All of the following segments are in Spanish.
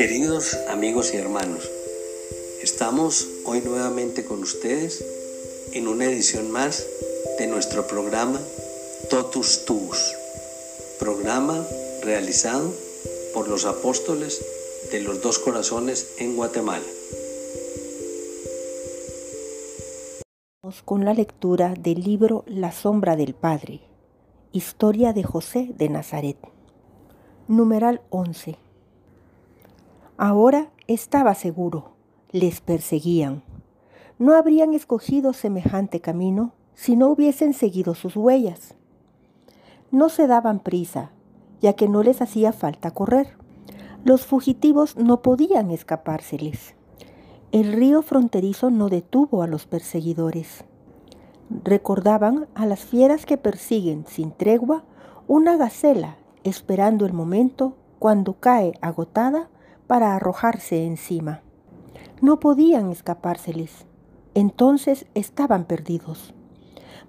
Queridos amigos y hermanos, estamos hoy nuevamente con ustedes en una edición más de nuestro programa Totus Tuus, programa realizado por los apóstoles de los dos corazones en Guatemala. Con la lectura del libro La sombra del Padre, historia de José de Nazaret. Numeral 11. Ahora estaba seguro, les perseguían. No habrían escogido semejante camino si no hubiesen seguido sus huellas. No se daban prisa, ya que no les hacía falta correr. Los fugitivos no podían escapárseles. El río fronterizo no detuvo a los perseguidores. Recordaban a las fieras que persiguen sin tregua una gacela esperando el momento cuando cae agotada para arrojarse encima. No podían escapárseles. Entonces estaban perdidos.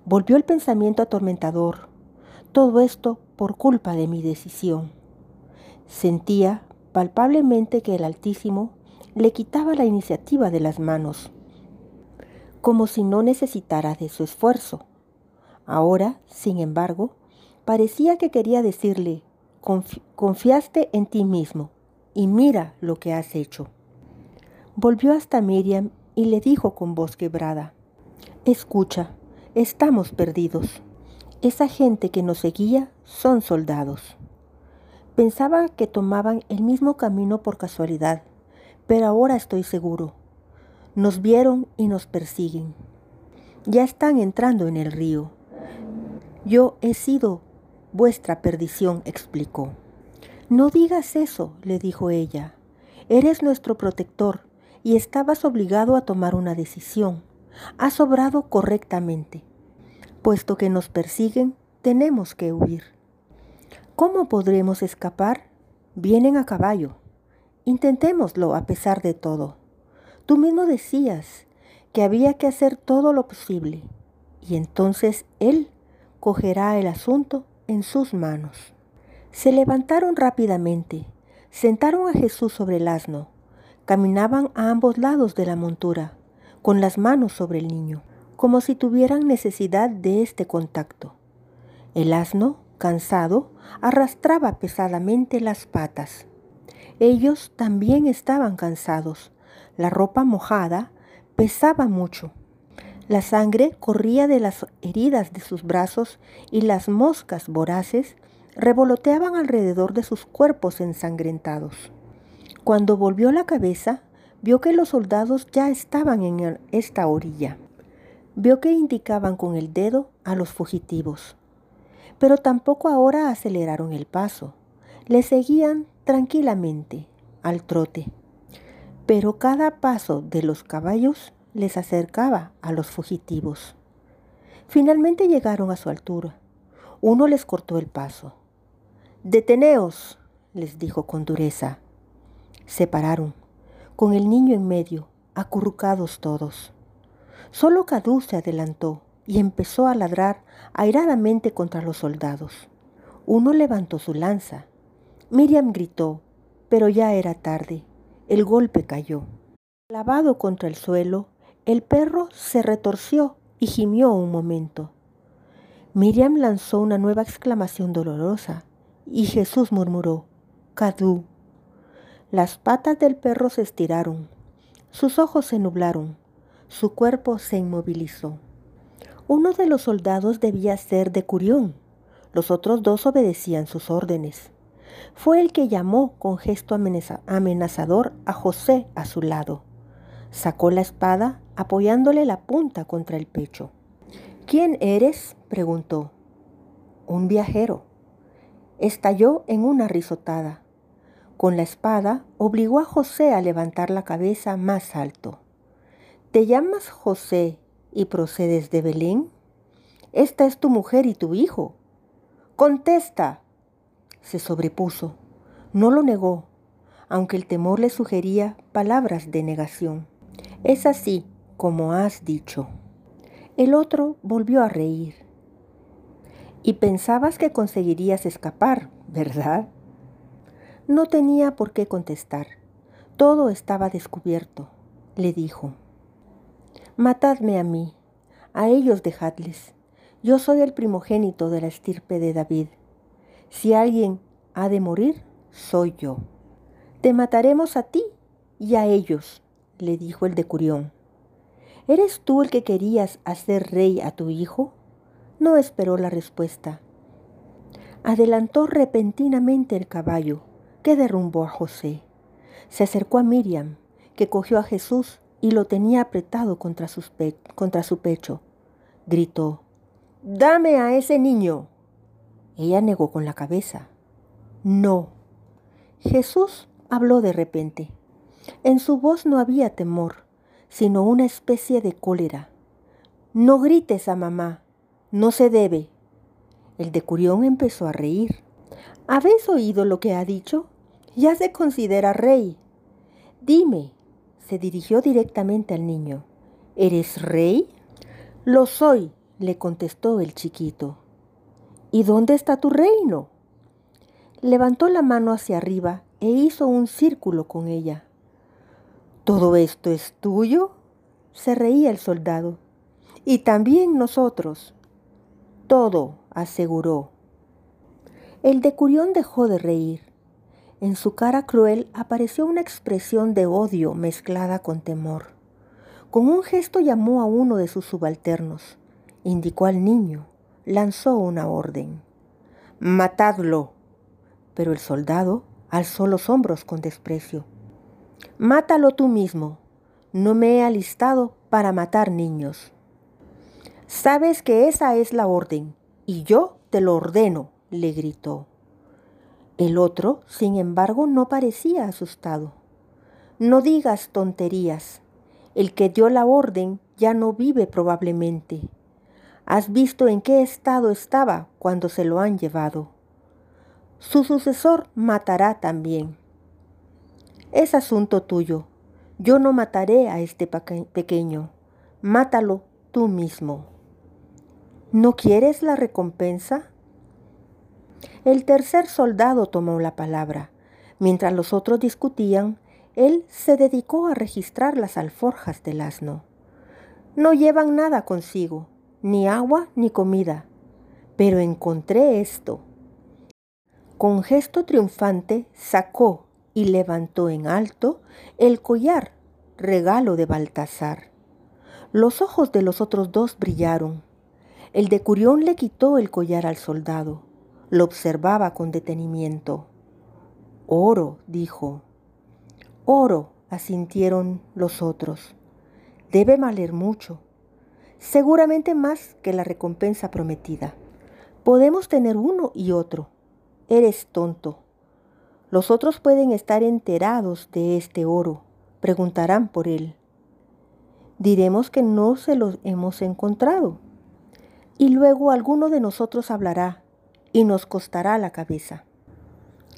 Volvió el pensamiento atormentador. Todo esto por culpa de mi decisión. Sentía palpablemente que el Altísimo le quitaba la iniciativa de las manos, como si no necesitara de su esfuerzo. Ahora, sin embargo, parecía que quería decirle, confiaste en ti mismo, y mira lo que has hecho. Volvió hasta Miriam y le dijo con voz quebrada, Escucha, estamos perdidos. Esa gente que nos seguía son soldados. Pensaba que tomaban el mismo camino por casualidad, pero ahora estoy seguro. Nos vieron y nos persiguen. Ya están entrando en el río. Yo he sido vuestra perdición, explicó. No digas eso, le dijo ella. Eres nuestro protector y estabas obligado a tomar una decisión. Has obrado correctamente. Puesto que nos persiguen, tenemos que huir. ¿Cómo podremos escapar? Vienen a caballo. Intentémoslo a pesar de todo. Tú mismo decías que había que hacer todo lo posible. y entonces Él cogerá el asunto en sus manos. Se levantaron rápidamente, sentaron a Jesús sobre el asno, caminaban a ambos lados de la montura, con las manos sobre el niño, como si tuvieran necesidad de este contacto. El asno, cansado, arrastraba pesadamente las patas. Ellos también estaban cansados. La ropa mojada pesaba mucho. La sangre corría de las heridas de sus brazos y las moscas voraces revoloteaban alrededor de sus cuerpos ensangrentados. Cuando volvió la cabeza, vio que los soldados ya estaban en esta orilla. Vio que indicaban con el dedo a los fugitivos. Pero tampoco ahora aceleraron el paso. Le seguían tranquilamente al trote. Pero cada paso de los caballos les acercaba a los fugitivos. Finalmente llegaron a su altura. Uno les cortó el paso. Deteneos, les dijo con dureza. Se pararon, con el niño en medio, acurrucados todos. Solo Cadú se adelantó y empezó a ladrar airadamente contra los soldados. Uno levantó su lanza. Miriam gritó, pero ya era tarde. El golpe cayó. Clavado contra el suelo, el perro se retorció y gimió un momento. Miriam lanzó una nueva exclamación dolorosa y Jesús murmuró, Cadú. Las patas del perro se estiraron, sus ojos se nublaron, su cuerpo se inmovilizó. Uno de los soldados debía ser de Curión, los otros dos obedecían sus órdenes. Fue el que llamó con gesto amenazador a José a su lado. Sacó la espada apoyándole la punta contra el pecho. ¿Quién eres? preguntó. Un viajero estalló en una risotada. Con la espada obligó a José a levantar la cabeza más alto. ¿Te llamas José y procedes de Belén? Esta es tu mujer y tu hijo. Contesta. Se sobrepuso. No lo negó, aunque el temor le sugería palabras de negación. Es así como has dicho. El otro volvió a reír. Y pensabas que conseguirías escapar, ¿verdad? No tenía por qué contestar. Todo estaba descubierto, le dijo. Matadme a mí, a ellos dejadles. Yo soy el primogénito de la estirpe de David. Si alguien ha de morir, soy yo. Te mataremos a ti y a ellos, le dijo el decurión. ¿Eres tú el que querías hacer rey a tu hijo? No esperó la respuesta. Adelantó repentinamente el caballo, que derrumbó a José. Se acercó a Miriam, que cogió a Jesús y lo tenía apretado contra, su pecho. Gritó, Dame a ese niño. Ella negó con la cabeza. No. Jesús habló de repente. En su voz no había temor, sino una especie de cólera. No grites a mamá, no se debe. El decurión empezó a reír. ¿Habéis oído lo que ha dicho? Ya se considera rey. Dime, se dirigió directamente al niño. ¿Eres rey? Lo soy, le contestó el chiquito. ¿Y dónde está tu reino? Levantó la mano hacia arriba e hizo un círculo con ella. ¿Todo esto es tuyo? se reía el soldado. Y también nosotros. Todo, aseguró. El decurión dejó de reír. En su cara cruel apareció una expresión de odio mezclada con temor. Con un gesto llamó a uno de sus subalternos, indicó al niño, lanzó una orden. Matadlo. Pero el soldado alzó los hombros con desprecio. Mátalo tú mismo. No me he alistado para matar niños. Sabes que esa es la orden, y yo te lo ordeno, le gritó. El otro, sin embargo, no parecía asustado. No digas tonterías. El que dio la orden ya no vive probablemente. Has visto en qué estado estaba cuando se lo han llevado. Su sucesor matará también. Es asunto tuyo. Yo no mataré a este pequeño. Mátalo tú mismo. ¿No quieres la recompensa? El tercer soldado tomó la palabra. Mientras los otros discutían, él se dedicó a registrar las alforjas del asno. No llevan nada consigo, ni agua ni comida, pero encontré esto. Con gesto triunfante sacó y levantó en alto el collar, regalo de Baltasar. Los ojos de los otros dos brillaron. El de Curión le quitó el collar al soldado. Lo observaba con detenimiento. Oro, dijo. Oro, asintieron los otros. Debe valer mucho. Seguramente más que la recompensa prometida. Podemos tener uno y otro. Eres tonto. Los otros pueden estar enterados de este oro. Preguntarán por él. Diremos que no se los hemos encontrado. Y luego alguno de nosotros hablará y nos costará la cabeza.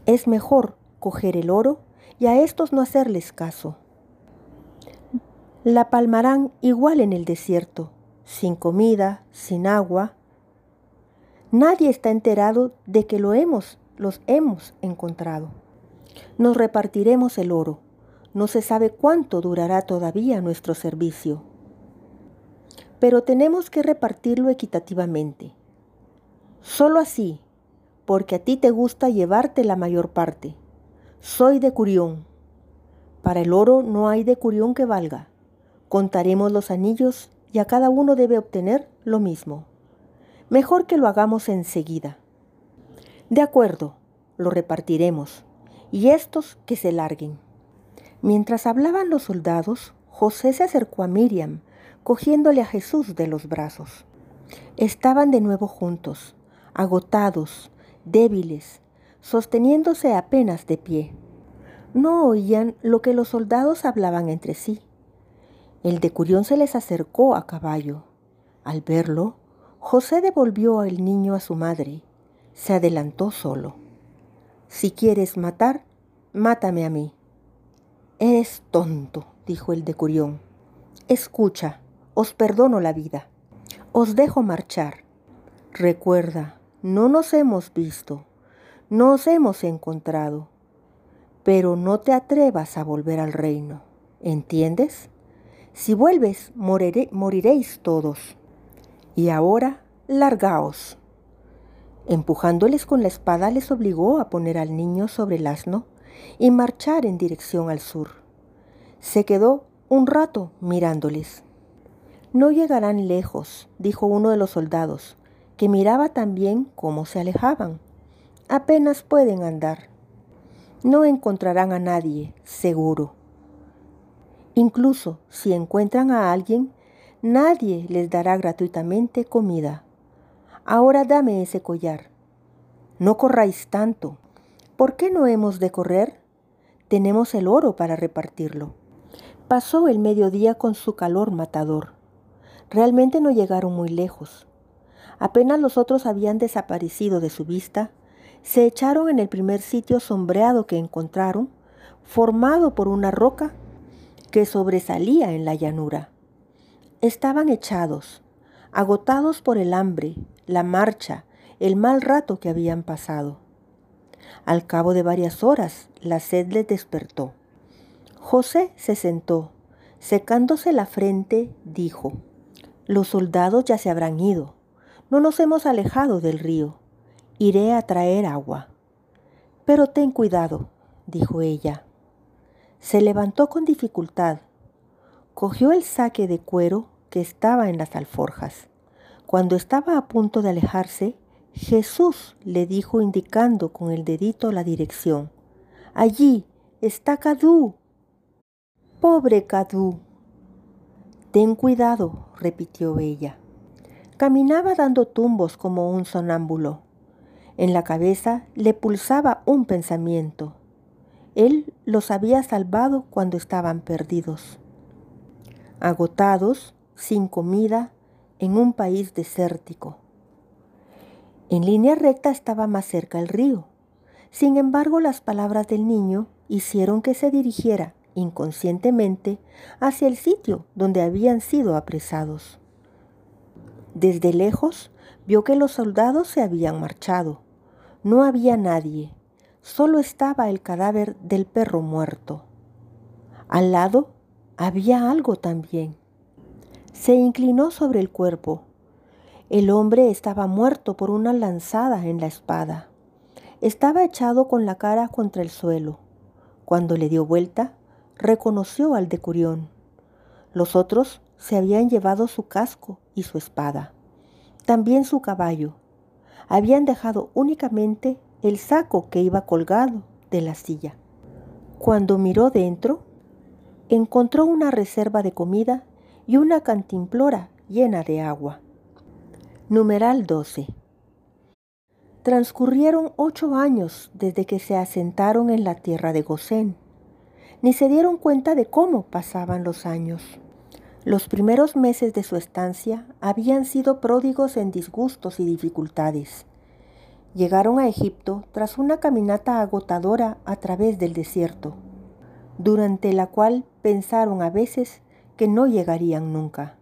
Es mejor coger el oro y a estos no hacerles caso. La palmarán igual en el desierto, sin comida, sin agua. Nadie está enterado de que lo hemos, los hemos encontrado. Nos repartiremos el oro. No se sabe cuánto durará todavía nuestro servicio. Pero tenemos que repartirlo equitativamente. Solo así, porque a ti te gusta llevarte la mayor parte. Soy de Curión. Para el oro no hay de Curión que valga. Contaremos los anillos y a cada uno debe obtener lo mismo. Mejor que lo hagamos enseguida. De acuerdo, lo repartiremos, y estos que se larguen. Mientras hablaban los soldados, José se acercó a Miriam, cogiéndole a Jesús de los brazos. Estaban de nuevo juntos, agotados, débiles, sosteniéndose apenas de pie. No oían lo que los soldados hablaban entre sí. El decurión se les acercó a caballo. Al verlo, José devolvió al niño a su madre. Se adelantó solo. Si quieres matar, mátame a mí. Eres tonto, dijo el decurión. Escucha, os perdono la vida. Os dejo marchar. Recuerda, no nos hemos visto nos hemos encontrado, pero no te atrevas a volver al reino, ¿entiendes? Si vuelves, moriréis todos. Y ahora, largaos. Empujándoles con la espada les obligó a poner al niño sobre el asno y marchar en dirección al sur. Se quedó un rato mirándoles. No llegarán lejos, dijo uno de los soldados, que miraba también cómo se alejaban apenas pueden andar. No encontrarán a nadie, seguro. Incluso si encuentran a alguien, nadie les dará gratuitamente comida. Ahora dame ese collar. No corráis tanto. ¿Por qué no hemos de correr? Tenemos el oro para repartirlo. Pasó el mediodía con su calor matador. Realmente no llegaron muy lejos. Apenas los otros habían desaparecido de su vista, se echaron en el primer sitio sombreado que encontraron, formado por una roca que sobresalía en la llanura. Estaban echados, agotados por el hambre, la marcha, el mal rato que habían pasado. Al cabo de varias horas, la sed les despertó. José se sentó, secándose la frente, dijo, Los soldados ya se habrán ido, no nos hemos alejado del río iré a traer agua. Pero ten cuidado, dijo ella. Se levantó con dificultad, cogió el saque de cuero que estaba en las alforjas. Cuando estaba a punto de alejarse, Jesús le dijo indicando con el dedito la dirección. Allí está Cadú. Pobre Cadú. Ten cuidado, repitió ella. Caminaba dando tumbos como un sonámbulo. En la cabeza le pulsaba un pensamiento. Él los había salvado cuando estaban perdidos. Agotados, sin comida, en un país desértico. En línea recta estaba más cerca el río. Sin embargo, las palabras del niño hicieron que se dirigiera inconscientemente hacia el sitio donde habían sido apresados. Desde lejos vio que los soldados se habían marchado. No había nadie, solo estaba el cadáver del perro muerto. Al lado había algo también. Se inclinó sobre el cuerpo. El hombre estaba muerto por una lanzada en la espada. Estaba echado con la cara contra el suelo. Cuando le dio vuelta, reconoció al decurión. Los otros se habían llevado su casco y su espada, también su caballo. Habían dejado únicamente el saco que iba colgado de la silla. Cuando miró dentro, encontró una reserva de comida y una cantimplora llena de agua. Numeral 12. Transcurrieron ocho años desde que se asentaron en la tierra de Gosén. Ni se dieron cuenta de cómo pasaban los años. Los primeros meses de su estancia habían sido pródigos en disgustos y dificultades. Llegaron a Egipto tras una caminata agotadora a través del desierto, durante la cual pensaron a veces que no llegarían nunca.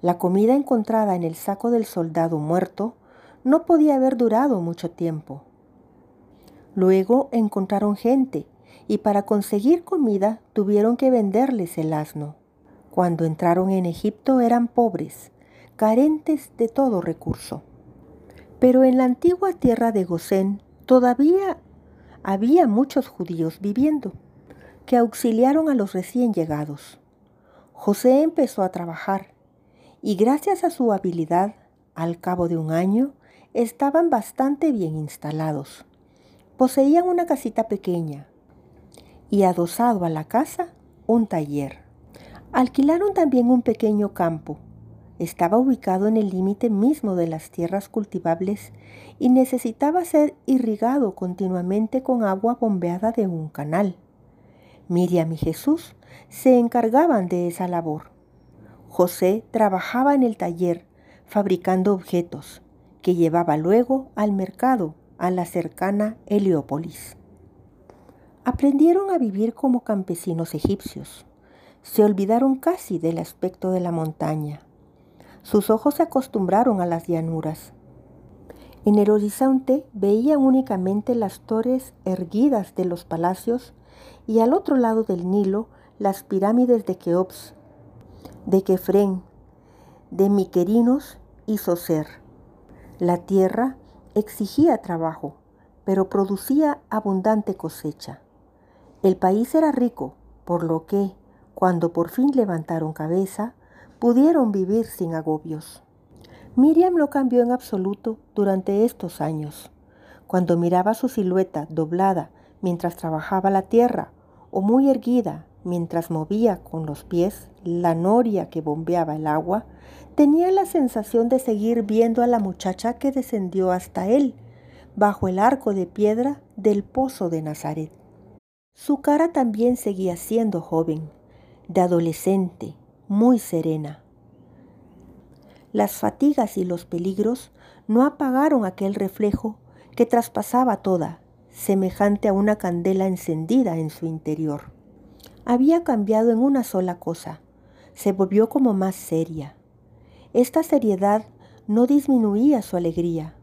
La comida encontrada en el saco del soldado muerto no podía haber durado mucho tiempo. Luego encontraron gente y para conseguir comida tuvieron que venderles el asno. Cuando entraron en Egipto eran pobres, carentes de todo recurso. Pero en la antigua tierra de Gosén todavía había muchos judíos viviendo, que auxiliaron a los recién llegados. José empezó a trabajar y gracias a su habilidad, al cabo de un año, estaban bastante bien instalados. Poseían una casita pequeña y adosado a la casa un taller. Alquilaron también un pequeño campo. Estaba ubicado en el límite mismo de las tierras cultivables y necesitaba ser irrigado continuamente con agua bombeada de un canal. Miriam y Jesús se encargaban de esa labor. José trabajaba en el taller fabricando objetos que llevaba luego al mercado a la cercana Heliópolis. Aprendieron a vivir como campesinos egipcios se olvidaron casi del aspecto de la montaña. Sus ojos se acostumbraron a las llanuras. En el horizonte veían únicamente las torres erguidas de los palacios y al otro lado del Nilo las pirámides de Keops, de Kefren, de Miquerinos y Soser. La tierra exigía trabajo, pero producía abundante cosecha. El país era rico, por lo que, cuando por fin levantaron cabeza, pudieron vivir sin agobios. Miriam no cambió en absoluto durante estos años. Cuando miraba su silueta doblada mientras trabajaba la tierra o muy erguida mientras movía con los pies la noria que bombeaba el agua, tenía la sensación de seguir viendo a la muchacha que descendió hasta él, bajo el arco de piedra del pozo de Nazaret. Su cara también seguía siendo joven, de adolescente, muy serena. Las fatigas y los peligros no apagaron aquel reflejo que traspasaba toda, semejante a una candela encendida en su interior. Había cambiado en una sola cosa, se volvió como más seria. Esta seriedad no disminuía su alegría,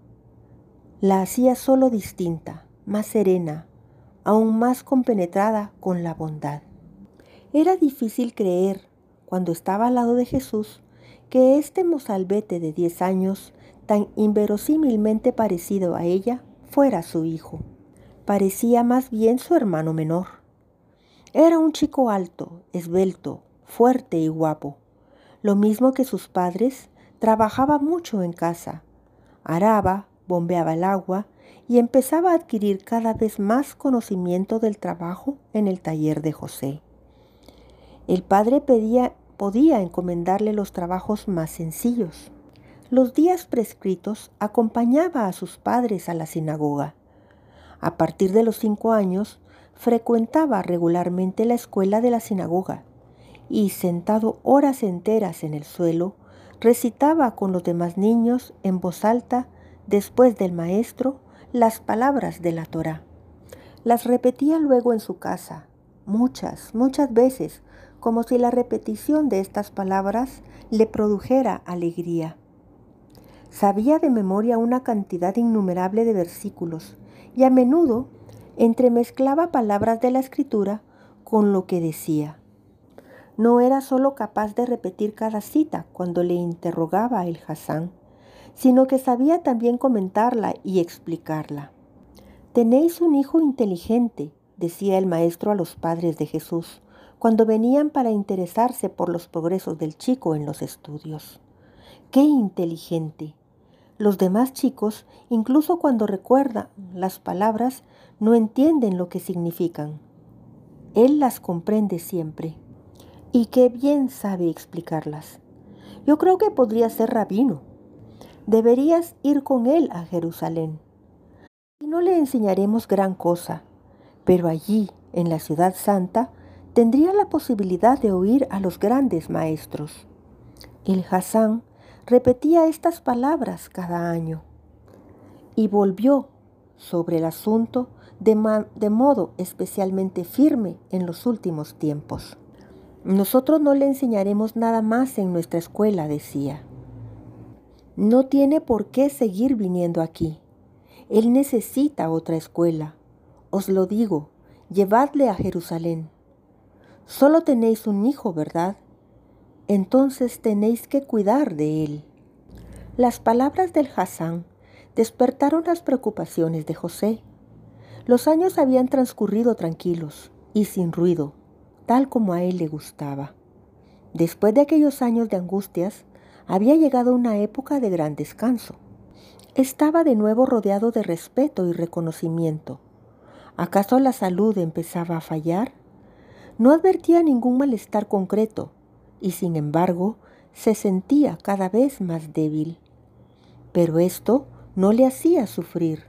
la hacía solo distinta, más serena, aún más compenetrada con la bondad. Era difícil creer, cuando estaba al lado de Jesús, que este mozalbete de diez años, tan inverosímilmente parecido a ella, fuera su hijo. Parecía más bien su hermano menor. Era un chico alto, esbelto, fuerte y guapo. Lo mismo que sus padres, trabajaba mucho en casa. Araba, bombeaba el agua y empezaba a adquirir cada vez más conocimiento del trabajo en el taller de José. El padre podía encomendarle los trabajos más sencillos. Los días prescritos acompañaba a sus padres a la sinagoga. A partir de los cinco años, frecuentaba regularmente la escuela de la sinagoga y, sentado horas enteras en el suelo, recitaba con los demás niños en voz alta, después del maestro, las palabras de la Torá. Las repetía luego en su casa, muchas, muchas veces, como si la repetición de estas palabras le produjera alegría. Sabía de memoria una cantidad innumerable de versículos y a menudo entremezclaba palabras de la escritura con lo que decía. No era solo capaz de repetir cada cita cuando le interrogaba el Hassan, sino que sabía también comentarla y explicarla. Tenéis un hijo inteligente, decía el maestro a los padres de Jesús, cuando venían para interesarse por los progresos del chico en los estudios. ¡Qué inteligente! Los demás chicos, incluso cuando recuerdan las palabras, no entienden lo que significan. Él las comprende siempre. Y qué bien sabe explicarlas. Yo creo que podría ser rabino. Deberías ir con él a Jerusalén. Y no le enseñaremos gran cosa, pero allí, en la ciudad santa, tendría la posibilidad de oír a los grandes maestros. El Hassan repetía estas palabras cada año y volvió sobre el asunto de, modo especialmente firme en los últimos tiempos. Nosotros no le enseñaremos nada más en nuestra escuela, decía. No tiene por qué seguir viniendo aquí. Él necesita otra escuela. Os lo digo, llevadle a Jerusalén. Solo tenéis un hijo, ¿verdad? entonces tenéis que cuidar de él. Las palabras del Hassan despertaron las preocupaciones de José. Los años habían transcurrido tranquilos y sin ruido, tal como a él le gustaba. Después de aquellos años de angustias, había llegado una época de gran descanso. Estaba de nuevo rodeado de respeto y reconocimiento. ¿Acaso la salud empezaba a fallar? No advertía ningún malestar concreto, y sin embargo se sentía cada vez más débil. Pero esto no le hacía sufrir.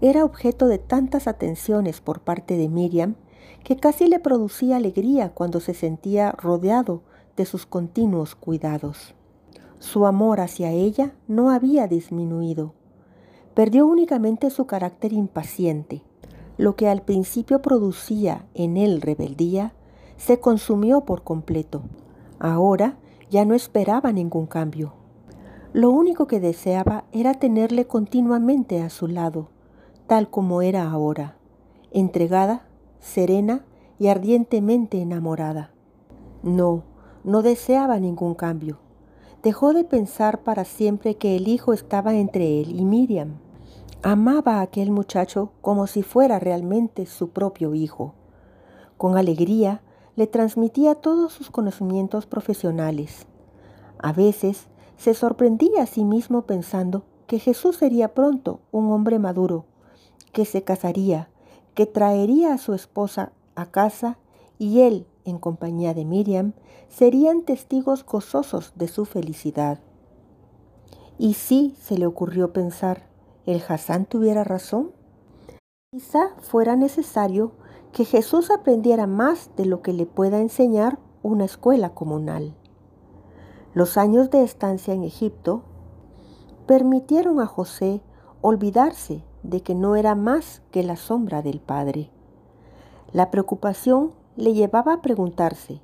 Era objeto de tantas atenciones por parte de Miriam que casi le producía alegría cuando se sentía rodeado de sus continuos cuidados. Su amor hacia ella no había disminuido. Perdió únicamente su carácter impaciente. Lo que al principio producía en él rebeldía, se consumió por completo. Ahora ya no esperaba ningún cambio. Lo único que deseaba era tenerle continuamente a su lado, tal como era ahora, entregada, serena y ardientemente enamorada. No, no deseaba ningún cambio. Dejó de pensar para siempre que el hijo estaba entre él y Miriam. Amaba a aquel muchacho como si fuera realmente su propio hijo. Con alegría le transmitía todos sus conocimientos profesionales. A veces se sorprendía a sí mismo pensando que Jesús sería pronto un hombre maduro, que se casaría, que traería a su esposa a casa y él, en compañía de Miriam, serían testigos gozosos de su felicidad. Y si se le ocurrió pensar, ¿el Hassan tuviera razón? Quizá fuera necesario que Jesús aprendiera más de lo que le pueda enseñar una escuela comunal. Los años de estancia en Egipto permitieron a José olvidarse de que no era más que la sombra del Padre. La preocupación le llevaba a preguntarse,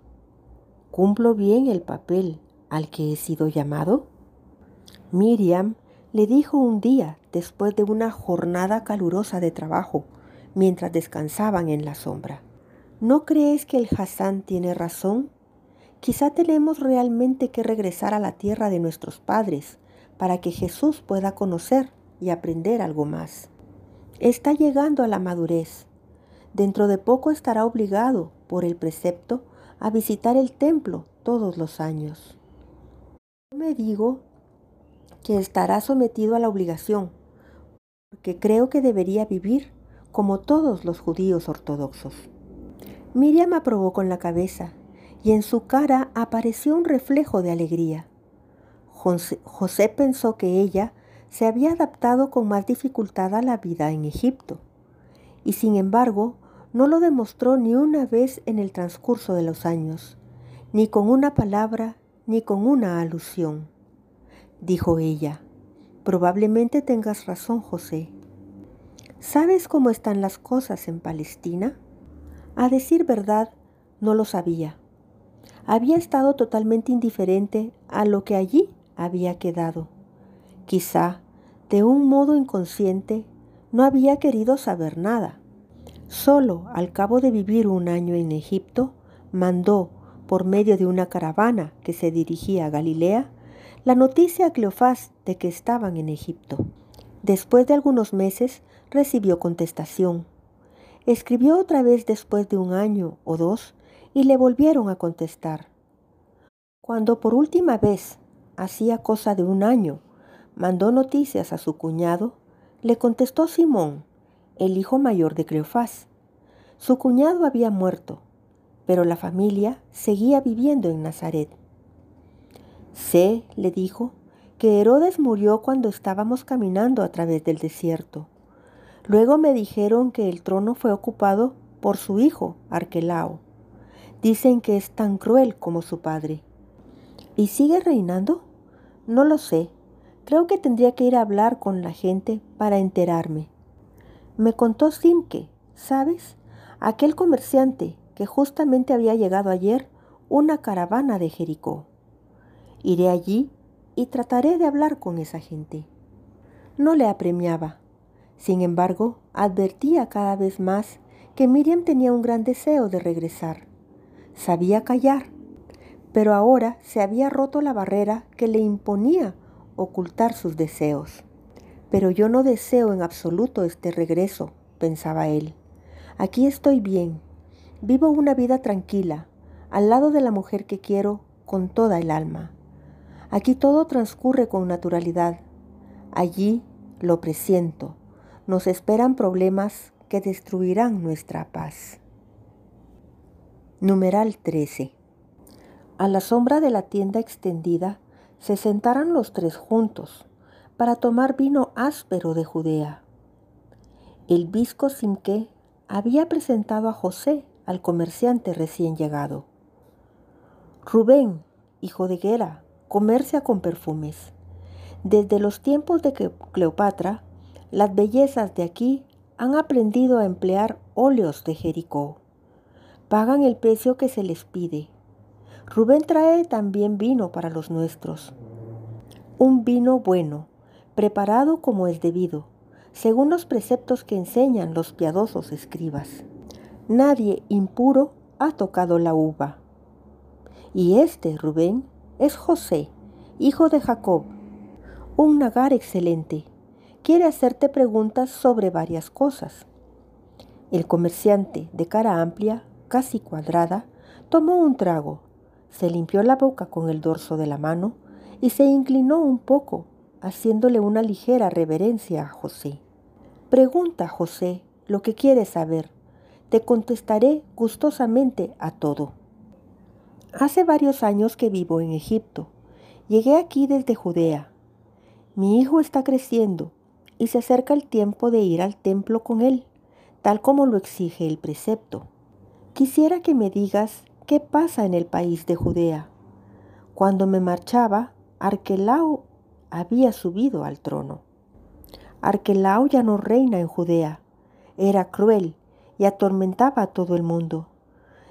¿cumplo bien el papel al que he sido llamado? Miriam le dijo un día, después de una jornada calurosa de trabajo, mientras descansaban en la sombra. ¿No crees que el Hassan tiene razón? Quizá tenemos realmente que regresar a la tierra de nuestros padres para que Jesús pueda conocer y aprender algo más. Está llegando a la madurez. Dentro de poco estará obligado por el precepto a visitar el templo todos los años. Yo me digo que estará sometido a la obligación, porque creo que debería vivir como todos los judíos ortodoxos. Miriam aprobó con la cabeza y en su cara apareció un reflejo de alegría. José, pensó que ella se había adaptado con más dificultad a la vida en Egipto, y sin embargo no lo demostró ni una vez en el transcurso de los años, ni con una palabra, ni con una alusión. Dijo ella, probablemente tengas razón, José. ¿Sabes cómo están las cosas en Palestina? A decir verdad, no lo sabía. Había estado totalmente indiferente a lo que allí había quedado. Quizá, de un modo inconsciente, no había querido saber nada. Solo al cabo de vivir un año en Egipto, mandó, por medio de una caravana que se dirigía a Galilea, la noticia a Cleofás de que estaban en Egipto. Después de algunos meses recibió contestación. Escribió otra vez después de un año o dos y le volvieron a contestar. Cuando por última vez, hacía cosa de un año, mandó noticias a su cuñado, le contestó Simón, el hijo mayor de Cleofás. Su cuñado había muerto, pero la familia seguía viviendo en Nazaret. Sé, le dijo, que Herodes murió cuando estábamos caminando a través del desierto. Luego me dijeron que el trono fue ocupado por su hijo, Arquelao. Dicen que es tan cruel como su padre. ¿Y sigue reinando? No lo sé. Creo que tendría que ir a hablar con la gente para enterarme. Me contó Simke, ¿sabes? Aquel comerciante que justamente había llegado ayer una caravana de Jericó. Iré allí y trataré de hablar con esa gente. No le apremiaba. Sin embargo, advertía cada vez más que Miriam tenía un gran deseo de regresar. Sabía callar, pero ahora se había roto la barrera que le imponía ocultar sus deseos. Pero yo no deseo en absoluto este regreso, pensaba él. Aquí estoy bien. Vivo una vida tranquila, al lado de la mujer que quiero con toda el alma. Aquí todo transcurre con naturalidad. Allí, lo presiento, nos esperan problemas que destruirán nuestra paz. Numeral 13. A la sombra de la tienda extendida se sentaron los tres juntos para tomar vino áspero de Judea. El visco Simque había presentado a José al comerciante recién llegado. Rubén, hijo de Gera, comercia con perfumes. Desde los tiempos de Cleopatra, las bellezas de aquí han aprendido a emplear óleos de Jericó. Pagan el precio que se les pide. Rubén trae también vino para los nuestros. Un vino bueno, preparado como es debido, según los preceptos que enseñan los piadosos escribas. Nadie impuro ha tocado la uva. Y este, Rubén, es José, hijo de Jacob, un nagar excelente. Quiere hacerte preguntas sobre varias cosas. El comerciante, de cara amplia, casi cuadrada, tomó un trago, se limpió la boca con el dorso de la mano y se inclinó un poco, haciéndole una ligera reverencia a José. Pregunta, José, lo que quieres saber. Te contestaré gustosamente a todo. Hace varios años que vivo en Egipto. Llegué aquí desde Judea. Mi hijo está creciendo y se acerca el tiempo de ir al templo con él, tal como lo exige el precepto. Quisiera que me digas qué pasa en el país de Judea. Cuando me marchaba, Arquelao había subido al trono. Arquelao ya no reina en Judea. Era cruel y atormentaba a todo el mundo.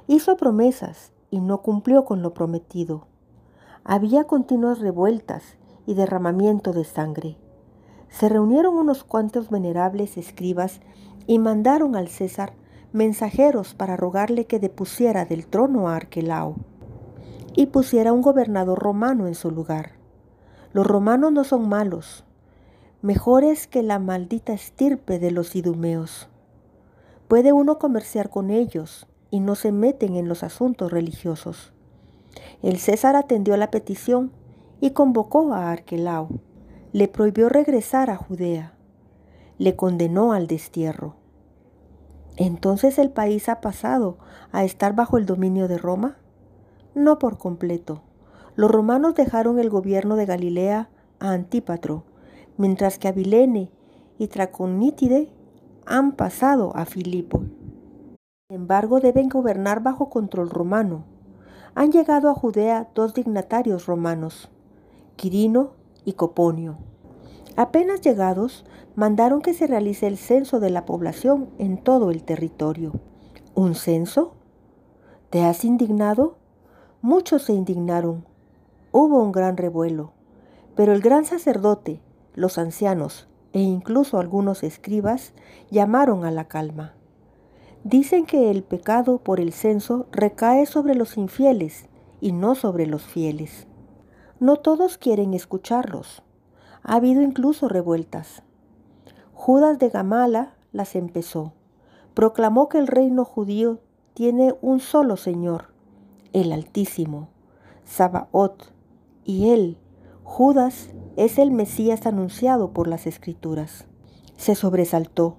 Hizo promesas y no cumplió con lo prometido. Había continuas revueltas y derramamiento de sangre. Se reunieron unos cuantos venerables escribas y mandaron al César mensajeros para rogarle que depusiera del trono a Arquelao y pusiera un gobernador romano en su lugar. Los romanos no son malos, mejores que la maldita estirpe de los idumeos. Puede uno comerciar con ellos y no se meten en los asuntos religiosos. El César atendió la petición y convocó a Arquelao. Le prohibió regresar a Judea. Le condenó al destierro. ¿Entonces el país ha pasado a estar bajo el dominio de Roma? No por completo. Los romanos dejaron el gobierno de Galilea a Antípatro, mientras que Abilene y Traconítide han pasado a Filipo. Sin embargo, deben gobernar bajo control romano. Han llegado a Judea dos dignatarios romanos, Quirino y Coponio. Apenas llegados, mandaron que se realice el censo de la población en todo el territorio. ¿Un censo? ¿Te has indignado? Muchos se indignaron. Hubo un gran revuelo, pero el gran sacerdote, los ancianos e incluso algunos escribas llamaron a la calma. Dicen que el pecado por el censo recae sobre los infieles y no sobre los fieles. No todos quieren escucharlos. Ha habido incluso revueltas. Judas de Gamala las empezó. Proclamó que el reino judío tiene un solo Señor, el Altísimo, Sabaoth, y él, Judas, es el Mesías anunciado por las Escrituras. Se sobresaltó.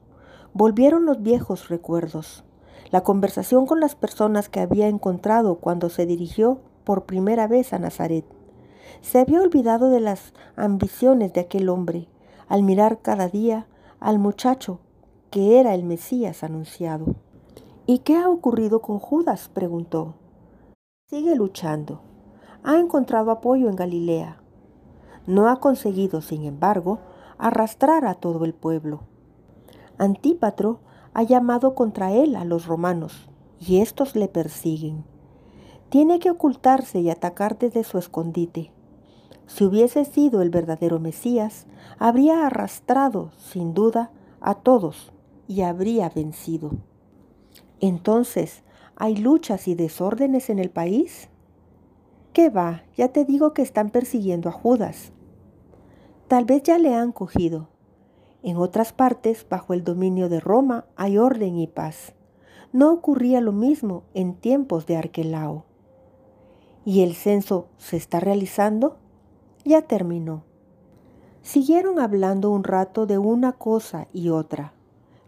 Volvieron los viejos recuerdos. La conversación con las personas que había encontrado cuando se dirigió por primera vez a Nazaret. Se había olvidado de las ambiciones de aquel hombre al mirar cada día al muchacho que era el Mesías anunciado. ¿Y qué ha ocurrido con Judas? preguntó. Sigue luchando. Ha encontrado apoyo en Galilea. No ha conseguido, sin embargo, arrastrar a todo el pueblo. Antípatro ha llamado contra él a los romanos, y estos le persiguen. Tiene que ocultarse y atacar desde su escondite. Si hubiese sido el verdadero Mesías, habría arrastrado, sin duda, a todos y habría vencido. Entonces, ¿hay luchas y desórdenes en el país? ¿Qué va? Ya te digo que están persiguiendo a Judas. Tal vez ya le han cogido. En otras partes, bajo el dominio de Roma, hay orden y paz. No ocurría lo mismo en tiempos de Arquelao. ¿Y el censo se está realizando? Ya terminó. Siguieron hablando un rato de una cosa y otra.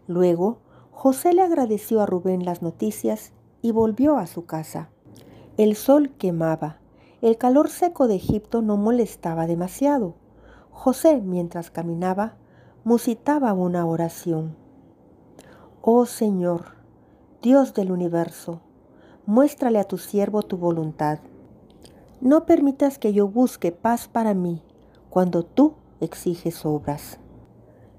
Luego, José le agradeció a Rubén las noticias y volvió a su casa. El sol quemaba. El calor seco de Egipto no molestaba demasiado. José, mientras caminaba, musitaba una oración. Oh Señor, Dios del universo, muéstrale a tu siervo tu voluntad. No permitas que yo busque paz para mí cuando tú exiges obras.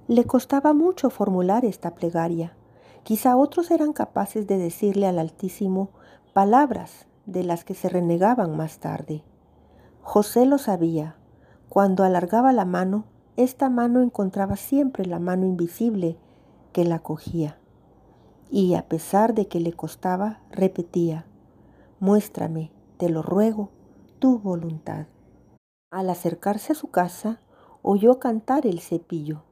Le costaba mucho formular esta plegaria. Quizá otros eran capaces de decirle al Altísimo palabras de las que se renegaban más tarde. José lo sabía. Cuando alargaba la mano, esta mano encontraba siempre la mano invisible que la cogía. Y a pesar de que le costaba, repetía, muéstrame, te lo ruego, tu voluntad. Al acercarse a su casa, oyó cantar el cepillo.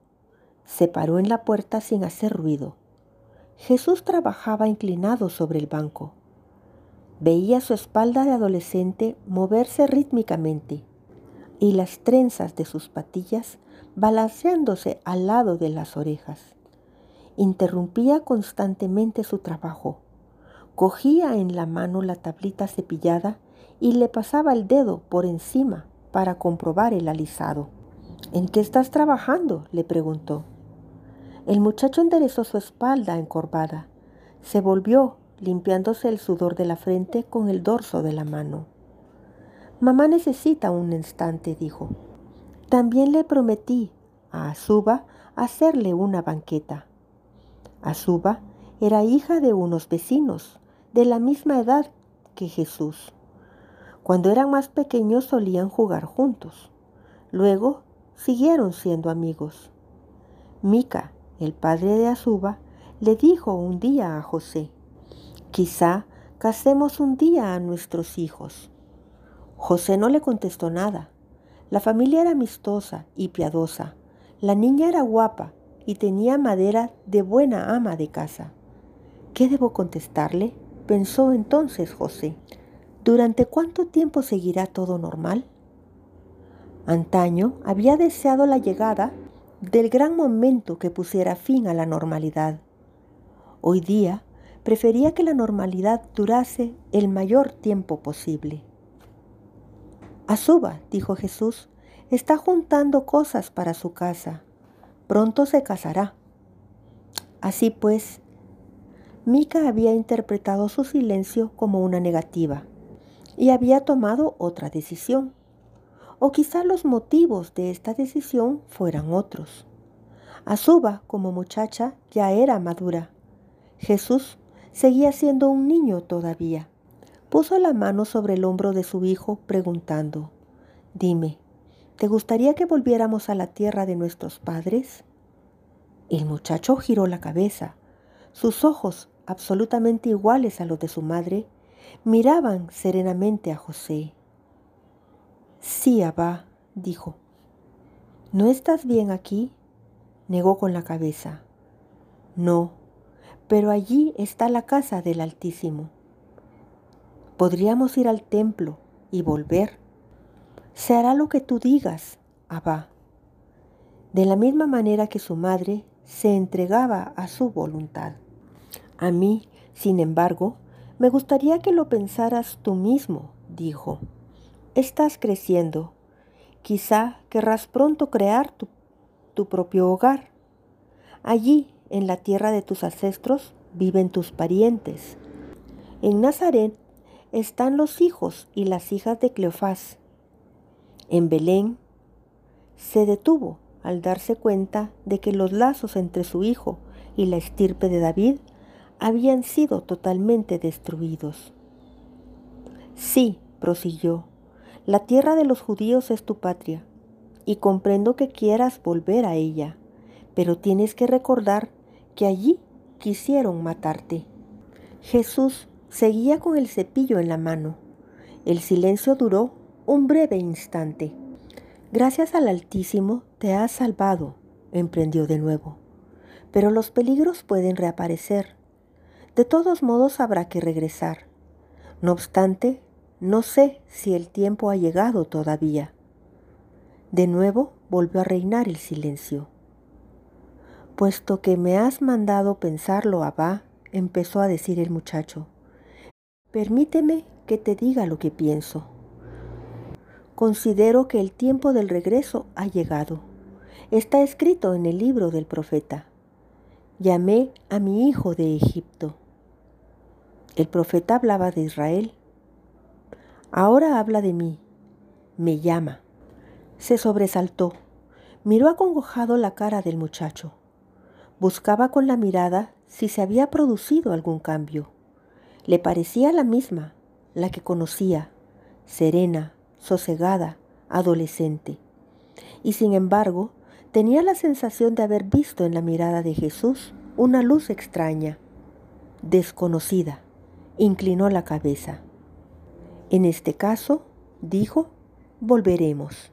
Se paró en la puerta sin hacer ruido. Jesús trabajaba inclinado sobre el banco. Veía su espalda de adolescente moverse rítmicamente y las trenzas de sus patillas balanceándose al lado de las orejas. Interrumpía constantemente su trabajo. Cogía en la mano la tablita cepillada y le pasaba el dedo por encima para comprobar el alisado. ¿En qué estás trabajando? le preguntó. El muchacho enderezó su espalda encorvada. Se volvió, limpiándose el sudor de la frente con el dorso de la mano. Mamá necesita un instante, dijo. También le prometí a Azuba hacerle una banqueta. Azuba era hija de unos vecinos, de la misma edad que Jesús. Cuando eran más pequeños solían jugar juntos. Luego siguieron siendo amigos. Mica el padre de Azuba, le dijo un día a José, quizá casemos un día a nuestros hijos. José no le contestó nada. La familia era amistosa y piadosa. La niña era guapa y tenía madera de buena ama de casa. ¿Qué debo contestarle? pensó entonces José. ¿Durante cuánto tiempo seguirá todo normal? Antaño había deseado la llegada del gran momento que pusiera fin a la normalidad. Hoy día prefería que la normalidad durase el mayor tiempo posible. Azuba, dijo Jesús, está juntando cosas para su casa. Pronto se casará. Así pues, Mica había interpretado su silencio como una negativa y había tomado otra decisión o quizá los motivos de esta decisión fueran otros. Azuba, como muchacha, ya era madura. Jesús seguía siendo un niño todavía. Puso la mano sobre el hombro de su hijo preguntando, Dime, ¿te gustaría que volviéramos a la tierra de nuestros padres? El muchacho giró la cabeza. Sus ojos, absolutamente iguales a los de su madre, miraban serenamente a José. Sí, Abba, dijo. ¿No estás bien aquí? Negó con la cabeza. No, pero allí está la casa del Altísimo. Podríamos ir al templo y volver. Se hará lo que tú digas, Abba. De la misma manera que su madre se entregaba a su voluntad. A mí, sin embargo, me gustaría que lo pensaras tú mismo, dijo. Estás creciendo. Quizá querrás pronto crear tu, tu propio hogar. Allí, en la tierra de tus ancestros, viven tus parientes. En Nazaret están los hijos y las hijas de Cleofás. En Belén se detuvo al darse cuenta de que los lazos entre su hijo y la estirpe de David habían sido totalmente destruidos. Sí, prosiguió, la tierra de los judíos es tu patria, y comprendo que quieras volver a ella, pero tienes que recordar que allí quisieron matarte. Jesús seguía con el cepillo en la mano. El silencio duró un breve instante. Gracias al Altísimo te has salvado, emprendió de nuevo. Pero los peligros pueden reaparecer. De todos modos habrá que regresar. No obstante, no sé si el tiempo ha llegado todavía. De nuevo volvió a reinar el silencio. Puesto que me has mandado pensarlo, Abba, empezó a decir el muchacho, permíteme que te diga lo que pienso. Considero que el tiempo del regreso ha llegado. Está escrito en el libro del profeta. Llamé a mi hijo de Egipto. El profeta hablaba de Israel. Ahora habla de mí. Me llama. Se sobresaltó. Miró acongojado la cara del muchacho. Buscaba con la mirada si se había producido algún cambio. Le parecía la misma, la que conocía, serena, sosegada, adolescente. Y sin embargo, tenía la sensación de haber visto en la mirada de Jesús una luz extraña, desconocida. Inclinó la cabeza. En este caso, dijo, volveremos.